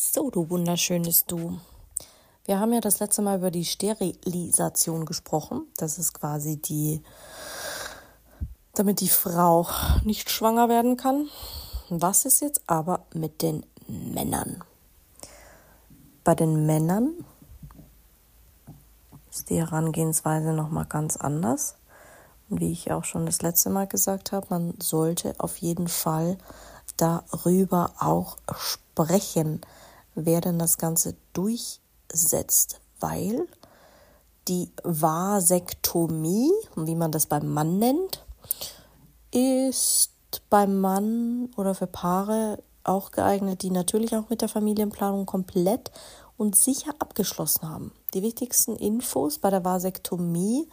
So, du wunderschönes Du. Wir haben ja das letzte Mal über die Sterilisation gesprochen. Das ist quasi die, damit die Frau nicht schwanger werden kann. Was ist jetzt aber mit den Männern? Bei den Männern ist die Herangehensweise nochmal ganz anders. Und wie ich auch schon das letzte Mal gesagt habe, man sollte auf jeden Fall darüber auch sprechen wer denn das Ganze durchsetzt, weil die Vasektomie, wie man das beim Mann nennt, ist beim Mann oder für Paare auch geeignet, die natürlich auch mit der Familienplanung komplett und sicher abgeschlossen haben. Die wichtigsten Infos bei der Vasektomie,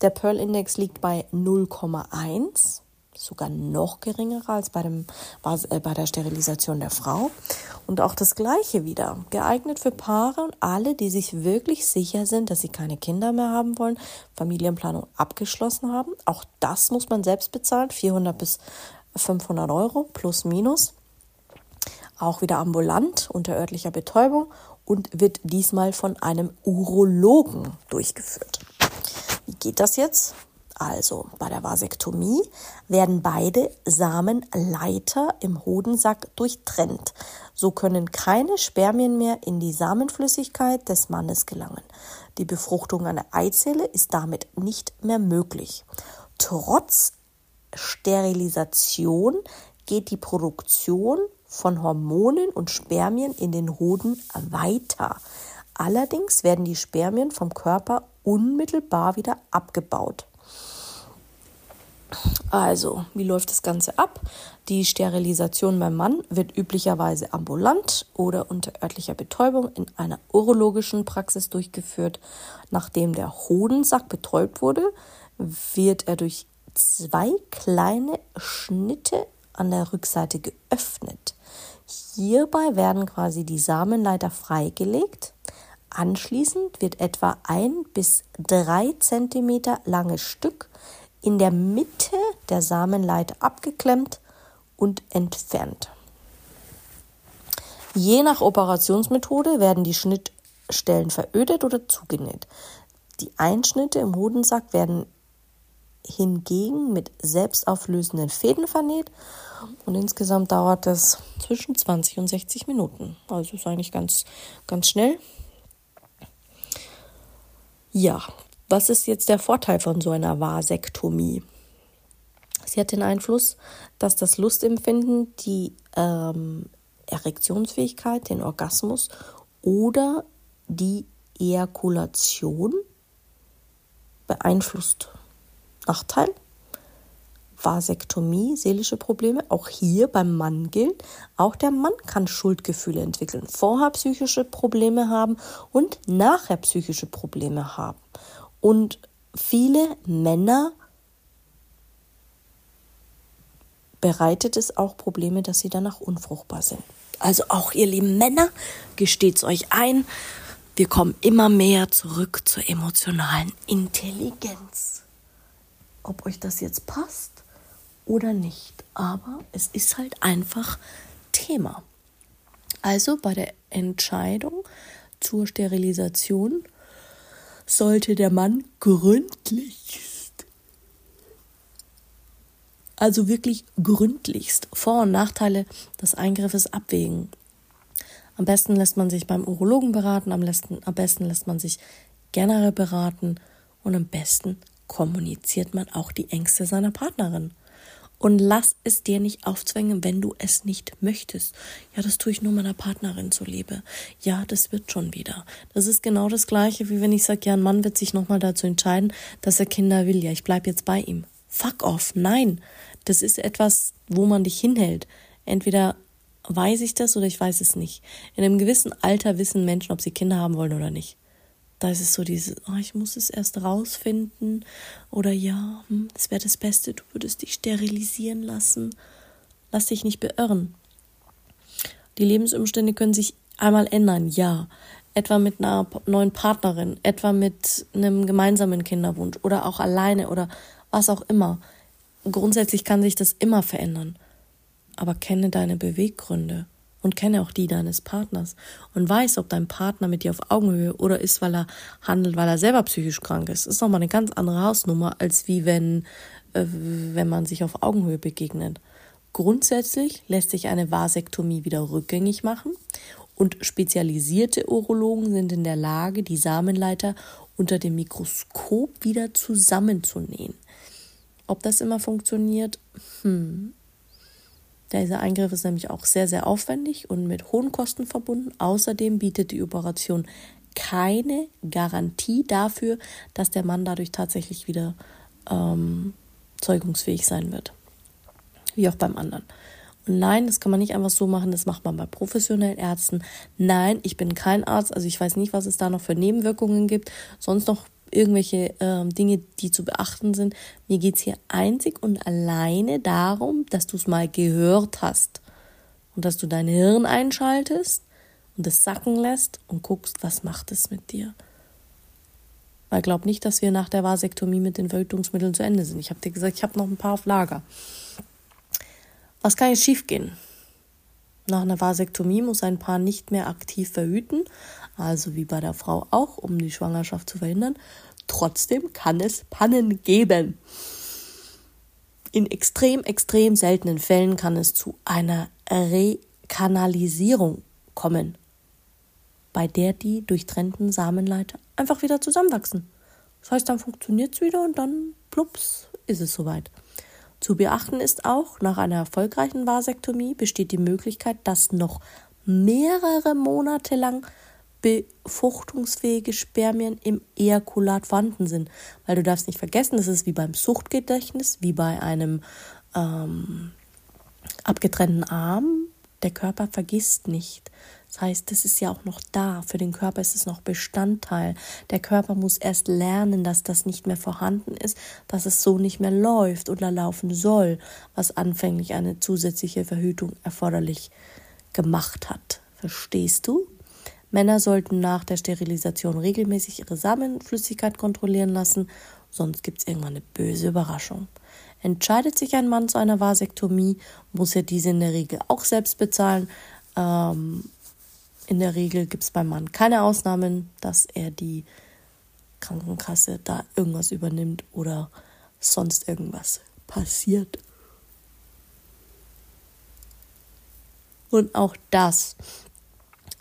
der Pearl-Index liegt bei 0,1 sogar noch geringerer als bei, dem, äh, bei der Sterilisation der Frau. Und auch das Gleiche wieder, geeignet für Paare und alle, die sich wirklich sicher sind, dass sie keine Kinder mehr haben wollen, Familienplanung abgeschlossen haben. Auch das muss man selbst bezahlen, 400 bis 500 Euro plus minus. Auch wieder ambulant unter örtlicher Betäubung und wird diesmal von einem Urologen durchgeführt. Wie geht das jetzt? Also bei der Vasektomie werden beide Samenleiter im Hodensack durchtrennt. So können keine Spermien mehr in die Samenflüssigkeit des Mannes gelangen. Die Befruchtung einer Eizelle ist damit nicht mehr möglich. Trotz Sterilisation geht die Produktion von Hormonen und Spermien in den Hoden weiter. Allerdings werden die Spermien vom Körper unmittelbar wieder abgebaut. Also, wie läuft das Ganze ab? Die Sterilisation beim Mann wird üblicherweise ambulant oder unter örtlicher Betäubung in einer urologischen Praxis durchgeführt. Nachdem der Hodensack betäubt wurde, wird er durch zwei kleine Schnitte an der Rückseite geöffnet. Hierbei werden quasi die Samenleiter freigelegt. Anschließend wird etwa ein bis drei Zentimeter langes Stück in der Mitte der Samenleiter abgeklemmt und entfernt. Je nach Operationsmethode werden die Schnittstellen verödet oder zugenäht. Die Einschnitte im Hodensack werden hingegen mit selbstauflösenden Fäden vernäht und insgesamt dauert es zwischen 20 und 60 Minuten. Also ist eigentlich ganz, ganz schnell. Ja, was ist jetzt der Vorteil von so einer Vasektomie? Sie hat den Einfluss, dass das Lustempfinden, die ähm, Erektionsfähigkeit, den Orgasmus oder die Ejakulation beeinflusst. Nachteil? Vasektomie, seelische Probleme, auch hier beim Mann gilt, auch der Mann kann Schuldgefühle entwickeln, vorher psychische Probleme haben und nachher psychische Probleme haben. Und viele Männer bereitet es auch Probleme, dass sie danach unfruchtbar sind. Also auch ihr lieben Männer, gesteht's euch ein, wir kommen immer mehr zurück zur emotionalen Intelligenz. Ob euch das jetzt passt oder nicht, aber es ist halt einfach Thema. Also bei der Entscheidung zur Sterilisation sollte der Mann gründlichst, also wirklich gründlichst Vor- und Nachteile des Eingriffes abwägen. Am besten lässt man sich beim Urologen beraten, am besten, am besten lässt man sich generell beraten und am besten kommuniziert man auch die Ängste seiner Partnerin. Und lass es dir nicht aufzwängen, wenn du es nicht möchtest. Ja, das tue ich nur meiner Partnerin zuliebe. Ja, das wird schon wieder. Das ist genau das Gleiche, wie wenn ich sage, ja, ein Mann wird sich nochmal dazu entscheiden, dass er Kinder will. Ja, ich bleib jetzt bei ihm. Fuck off. Nein. Das ist etwas, wo man dich hinhält. Entweder weiß ich das oder ich weiß es nicht. In einem gewissen Alter wissen Menschen, ob sie Kinder haben wollen oder nicht. Da ist es so dieses, oh, ich muss es erst rausfinden oder ja, hm, das wäre das Beste, du würdest dich sterilisieren lassen. Lass dich nicht beirren. Die Lebensumstände können sich einmal ändern, ja. Etwa mit einer neuen Partnerin, etwa mit einem gemeinsamen Kinderwunsch oder auch alleine oder was auch immer. Grundsätzlich kann sich das immer verändern. Aber kenne deine Beweggründe und kenne auch die deines Partners und weiß, ob dein Partner mit dir auf Augenhöhe oder ist, weil er handelt, weil er selber psychisch krank ist. Das ist nochmal eine ganz andere Hausnummer, als wie wenn, äh, wenn man sich auf Augenhöhe begegnet. Grundsätzlich lässt sich eine Vasektomie wieder rückgängig machen und spezialisierte Urologen sind in der Lage, die Samenleiter unter dem Mikroskop wieder zusammenzunähen. Ob das immer funktioniert, hm, dieser Eingriff ist nämlich auch sehr, sehr aufwendig und mit hohen Kosten verbunden. Außerdem bietet die Operation keine Garantie dafür, dass der Mann dadurch tatsächlich wieder ähm, zeugungsfähig sein wird. Wie auch beim anderen. Und nein, das kann man nicht einfach so machen, das macht man bei professionellen Ärzten. Nein, ich bin kein Arzt, also ich weiß nicht, was es da noch für Nebenwirkungen gibt. Sonst noch irgendwelche ähm, Dinge, die zu beachten sind. Mir geht es hier einzig und alleine darum, dass du es mal gehört hast und dass du dein Hirn einschaltest und es sacken lässt und guckst, was macht es mit dir. Weil glaub nicht, dass wir nach der Vasektomie mit den Verhütungsmitteln zu Ende sind. Ich habe dir gesagt, ich habe noch ein paar auf Lager. Was kann jetzt schiefgehen? Nach einer Vasektomie muss ein Paar nicht mehr aktiv verhüten, also wie bei der Frau auch, um die Schwangerschaft zu verhindern. Trotzdem kann es Pannen geben. In extrem, extrem seltenen Fällen kann es zu einer Rekanalisierung kommen, bei der die durchtrennten Samenleiter einfach wieder zusammenwachsen. Das heißt, dann funktioniert es wieder und dann plups ist es soweit. Zu beachten ist auch, nach einer erfolgreichen Vasektomie besteht die Möglichkeit, dass noch mehrere Monate lang befruchtungsfähige Spermien im Ejakulat vorhanden sind. Weil du darfst nicht vergessen, das ist wie beim Suchtgedächtnis, wie bei einem ähm, abgetrennten Arm. Der Körper vergisst nicht. Das heißt, es ist ja auch noch da. Für den Körper ist es noch Bestandteil. Der Körper muss erst lernen, dass das nicht mehr vorhanden ist, dass es so nicht mehr läuft oder laufen soll, was anfänglich eine zusätzliche Verhütung erforderlich gemacht hat. Verstehst du? Männer sollten nach der Sterilisation regelmäßig ihre Samenflüssigkeit kontrollieren lassen, sonst gibt es irgendwann eine böse Überraschung. Entscheidet sich ein Mann zu einer Vasektomie, muss er diese in der Regel auch selbst bezahlen. Ähm, in der Regel gibt es beim Mann keine Ausnahmen, dass er die Krankenkasse da irgendwas übernimmt oder sonst irgendwas passiert. Und auch das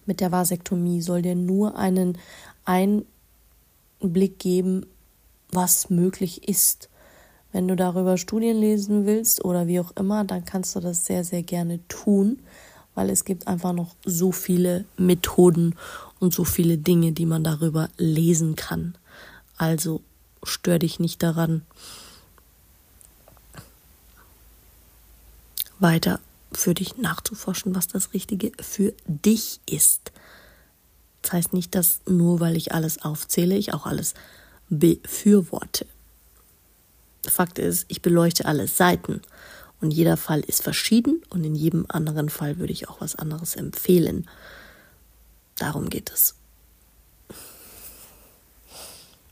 mit der Vasektomie soll dir nur einen Einblick geben, was möglich ist. Wenn du darüber Studien lesen willst oder wie auch immer, dann kannst du das sehr, sehr gerne tun weil es gibt einfach noch so viele Methoden und so viele Dinge, die man darüber lesen kann. Also stör dich nicht daran. Weiter für dich nachzuforschen, was das Richtige für dich ist. Das heißt nicht, dass nur weil ich alles aufzähle, ich auch alles befürworte. Fakt ist, ich beleuchte alle Seiten und jeder Fall ist verschieden und in jedem anderen Fall würde ich auch was anderes empfehlen. Darum geht es.